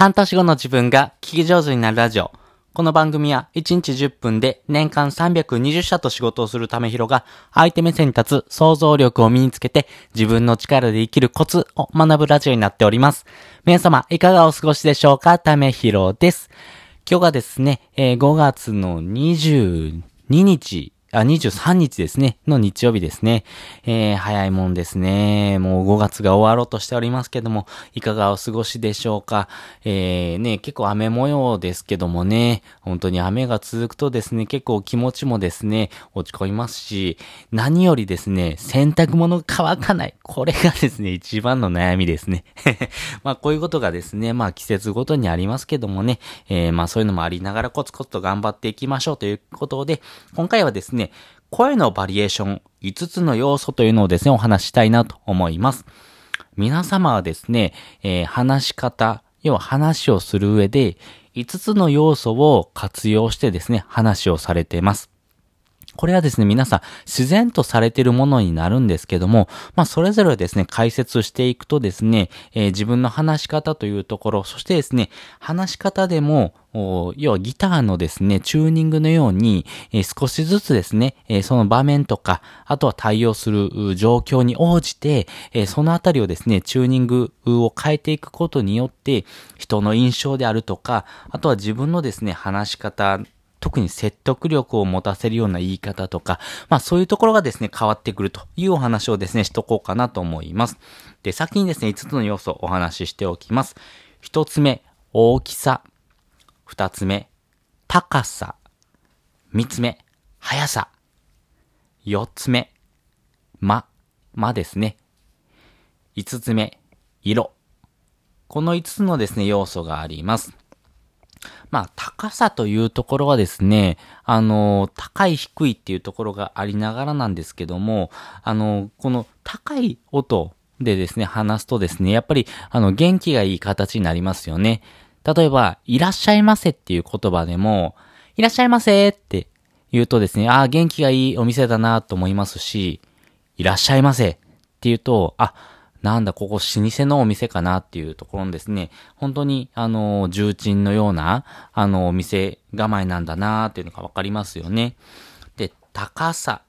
半年後の自分が聞き上手になるラジオ。この番組は1日10分で年間320社と仕事をするためひろが相手目線に立つ想像力を身につけて自分の力で生きるコツを学ぶラジオになっております。皆様いかがお過ごしでしょうか？ためひろです。今日がですね、えー5月の22日、あ、23日ですね、の日曜日ですね。えー、早いもんですね。もう5月が終わろうとしておりますけども、いかがお過ごしでしょうか。えー、ね、結構雨模様ですけどもね、本当に雨が続くとですね、結構気持ちもですね、落ち込みますし、何よりですね、洗濯物乾かない。これがですね、一番の悩みですね。まあ、こういうことがですね、まあ、季節ごとにありますけどもね、えー、まあ、そういうのもありながらコツコツと頑張っていきましょうということで、今回はですね、ね声のバリエーション5つの要素というのをですね、お話ししたいなと思います。皆様はですね、えー話し方、要は話をする上で、5つの要素を活用してですね、話をされています。これはですね、皆さん自然とされているものになるんですけども、まあそれぞれですね、解説していくとですね、えー自分の話し方というところ、そしてですね、話し方でも、要はギターのですね、チューニングのように、えー少しずつですね、えーその場面とか、あとは対応する状況に応じて、えーそのあたりをですね、チューニングを変えていくことによって、人の印象であるとか、あとは自分のですね、話し方、特に説得力を持たせるような言い方とか、まあそういうところがですね、変わってくるというお話をですね、しとこうかなと思います。で、先にですね、5つの要素をお話ししておきます。1つ目、大きさ。2つ目、高さ。3つ目、速さ。4つ目、間。間ですね。5つ目、色。この5つのですね、要素があります。まあ、高さというところはですね、あの、高い低いっていうところがありながらなんですけども、あの、この高い音でですね、話すとですね、やっぱり、あの、元気がいい形になりますよね。例えば、いらっしゃいませっていう言葉でも、いらっしゃいませって言うとですね、ああ、元気がいいお店だなと思いますし、いらっしゃいませって言うと、あ、なんだ、ここ老舗のお店かなっていうところのですね、本当に、あの、重鎮のような、あの、お店構えなんだなっていうのがわかりますよね。で、高さ。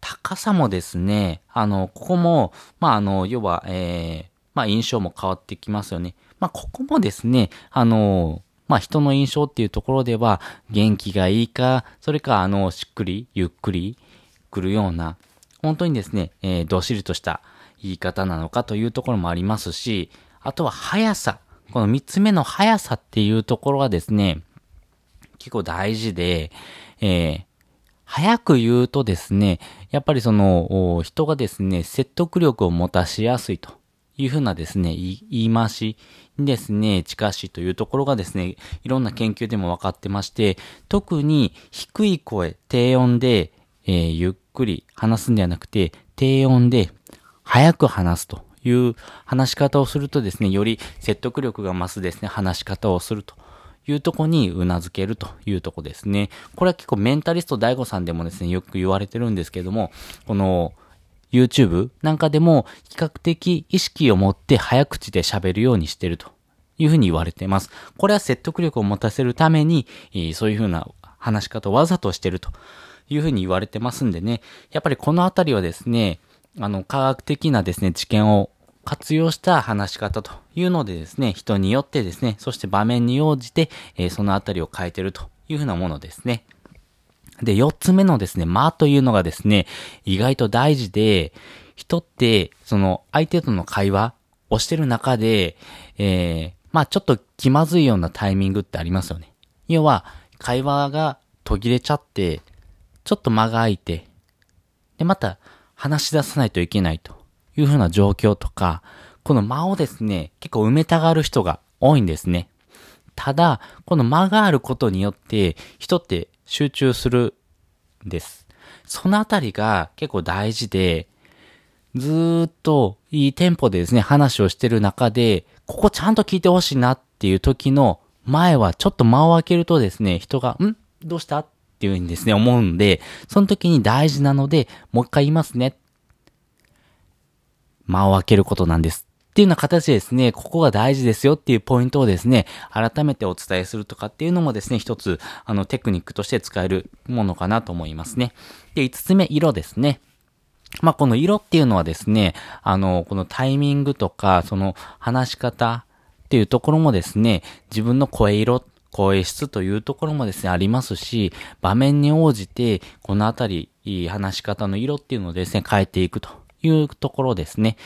高さもですね、あの、ここも、まあ、あの、要は、えー、まあ、印象も変わってきますよね。まあ、ここもですね、あの、まあ、人の印象っていうところでは、元気がいいか、それか、あの、しっくり、ゆっくり来るような、本当にですね、えー、どっしりとした言い方なのかというところもありますし、あとは速さ。この三つ目の速さっていうところがですね、結構大事で、えー、早く言うとですね、やっぱりその、人がですね、説得力を持たしやすいというふうなですね、言い言い回しにですね、近しいというところがですね、いろんな研究でも分かってまして、特に低い声、低音で、えーゆっくり話すんではなくて、低音で早く話すという話し方をするとですね、より説得力が増すですね、話し方をするというとこにうなずけるというとこですね。これは結構メンタリスト DAIGO さんでもですね、よく言われてるんですけども、この YouTube なんかでも比較的意識を持って早口で喋るようにしてるというふうに言われてます。これは説得力を持たせるために、そういうふうな話し方をわざとしてるというふうに言われてますんでね、やっぱりこのあたりはですね、あの、科学的なですね、知見を活用した話し方というのでですね、人によってですね、そして場面に応じて、えーそのあたりを変えてるというふうなものですね。で、四つ目のですね、間というのがですね、意外と大事で、人って、その、相手との会話をしてる中で、えー、まあちょっと気まずいようなタイミングってありますよね。要は、会話が途切れちゃって、ちょっと間が空いて、で、また話し出さないといけないというふうな状況とか、この間をですね、結構埋めたがる人が多いんですね。ただ、この間があることによって、人って集中するんです。そのあたりが結構大事で、ずっといいテンポでですね、話をしてる中で、ここちゃんと聞いてほしいなっていう時の前はちょっと間を空けるとですね、人が、ん？どうした？っていうふうにですね、思うんで、その時に大事なので、もう一回言いますね。間を空けることなんです。っていうような形でですね、ここが大事ですよっていうポイントをですね、改めてお伝えするとかっていうのもですね、一つ、あの、テクニックとして使えるものかなと思いますね。で、五つ目、色ですね。まあ、この色っていうのはですね、あの、このタイミングとか、その話し方っていうところもですね、自分の声色、声質というところもですね、ありますし、場面に応じて、このあたり、話し方の色っていうのをですね、変えていくというところですね。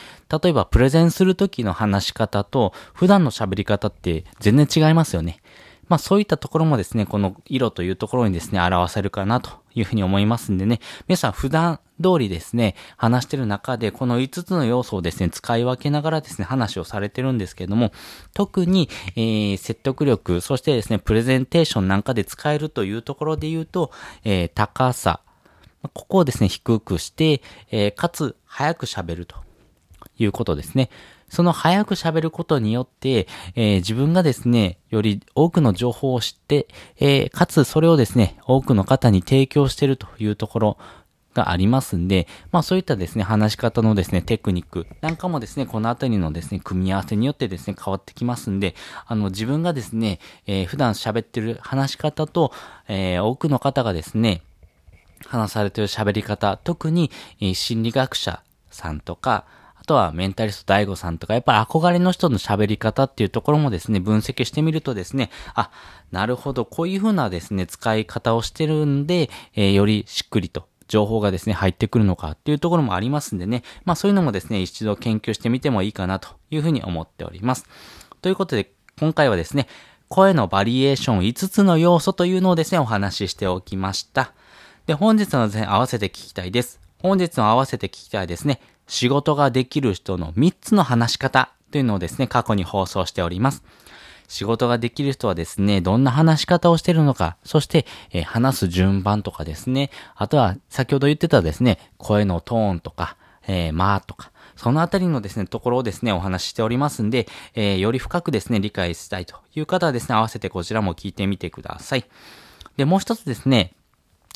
例えば、プレゼンするときの話し方と、普段の喋り方って全然違いますよね。まあそういったところもですね、この色というところにですね、表せるかなというふうに思いますんでね、皆さん普段通りですね、話してる中で、この5つの要素をですね、使い分けながらですね、話をされてるんですけども、特に、えー、説得力、そしてですね、プレゼンテーションなんかで使えるというところで言うと、えー、高さ、ここをですね、低くして、えー、かつ、早く喋るということですね。その早く喋ることによって、えー、自分がですね、より多くの情報を知って、えー、かつそれをですね、多くの方に提供しているというところがありますんで、まあそういったですね、話し方のですね、テクニックなんかもですね、このあたりのですね、組み合わせによってですね、変わってきますんで、あの、自分がですね、えー、普段喋ってる話し方と、えー、多くの方がですね、話されてる喋り方、特に、えー、心理学者さんとか、あとはメンタリスト大悟さんとか、やっぱり憧れの人の喋り方っていうところもですね、分析してみるとですね、あ、なるほど、こういう風なですね、使い方をしてるんで、えー、よりしっくりと情報がですね、入ってくるのかっていうところもありますんでね、まあそういうのもですね、一度研究してみてもいいかなというふうに思っております。ということで、今回はですね、声のバリエーション5つの要素というのをですね、お話ししておきました。で、本日のですね、合わせて聞きたいです。本日の合わせて聞きたいですね、仕事ができる人の3つの話し方というのをですね、過去に放送しております。仕事ができる人はですね、どんな話し方をしてるのか、そして、えー、話す順番とかですね、あとは先ほど言ってたですね、声のトーンとか、えー、まあとか、そのあたりのですね、ところをですね、お話ししておりますんで、えー、より深くですね、理解したいという方はですね、合わせてこちらも聞いてみてください。で、もう一つですね、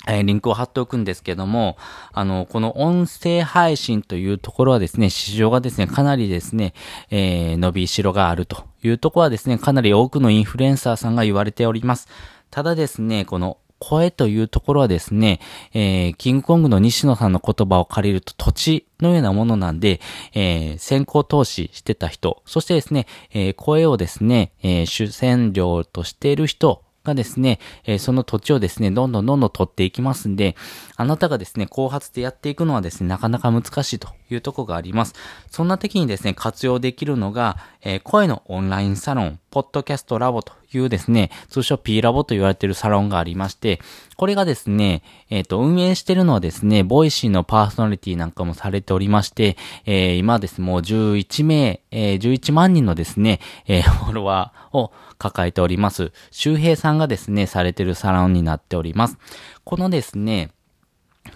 えー、リンクを貼っておくんですけども、あの、この音声配信というところはですね、市場がですね、かなりですね、えー、伸びしろがあるというとこはですね、かなり多くのインフルエンサーさんが言われております。ただですね、この声というところはですね、えー、キングコングの西野さんの言葉を借りると土地のようなものなんで、えー、先行投資してた人、そしてですね、えー、声をですね、えー、主戦量としている人がですね、えー、その土地をですね、どんどんどんどん取っていきますんで、あなたがですね、後発でやっていくのはですね、なかなか難しいというとこがあります。そんな時にですね、活用できるのが、えー、声のオンラインサロン、ポッドキャストラボとというですね、通称 P ラボと言われているサロンがありまして、これがですね、えっ、ー、と、運営してるのはですね、 Voicy のパーソナリティなんかもされておりまして、えー、今です、もう11名、えー、11万人のですね、え、フォロワーを抱えております。周平さんがですね、されてるサロンになっております。このですね、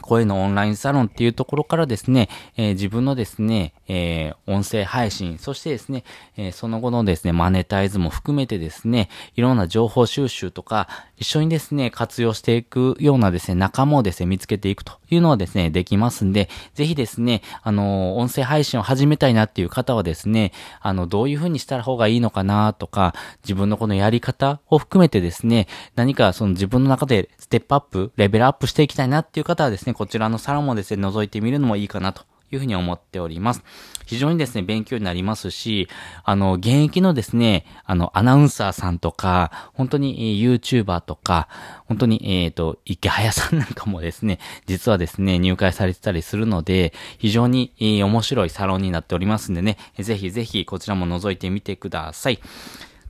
声のオンラインサロンっていうところからですね、えー、自分のですね、えー、音声配信、そしてですね、えー、その後のですね、マネタイズも含めてですね、いろんな情報収集とか、一緒にですね、活用していくようなですね、仲間をですね、見つけていくというのはですね、できますんで、ぜひですね、あの、音声配信を始めたいなっていう方はですね、あの、どういう風にした方がいいのかなとか、自分のこのやり方を含めてですね、何かその自分の中でステップアップ、レベルアップしていきたいなっていう方はですね、ねこちらのサロンもですね、覗いてみるのもいいかなというふうに思っております。非常にですね、勉強になりますし、あの、現役のですね、あの、アナウンサーさんとか、本当にえ YouTuber とか、本当に、えっ、ー、と、池早さんなんかもですね、実はですね、入会されてたりするので、非常に、えー、面白いサロンになっておりますんでね、ぜひぜひこちらも覗いてみてください。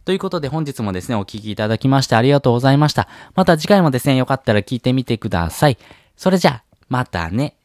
ということで本日もですね、お聴きいただきましてありがとうございました。また次回もですね、よかったら聞いてみてください。それじゃあ、またね。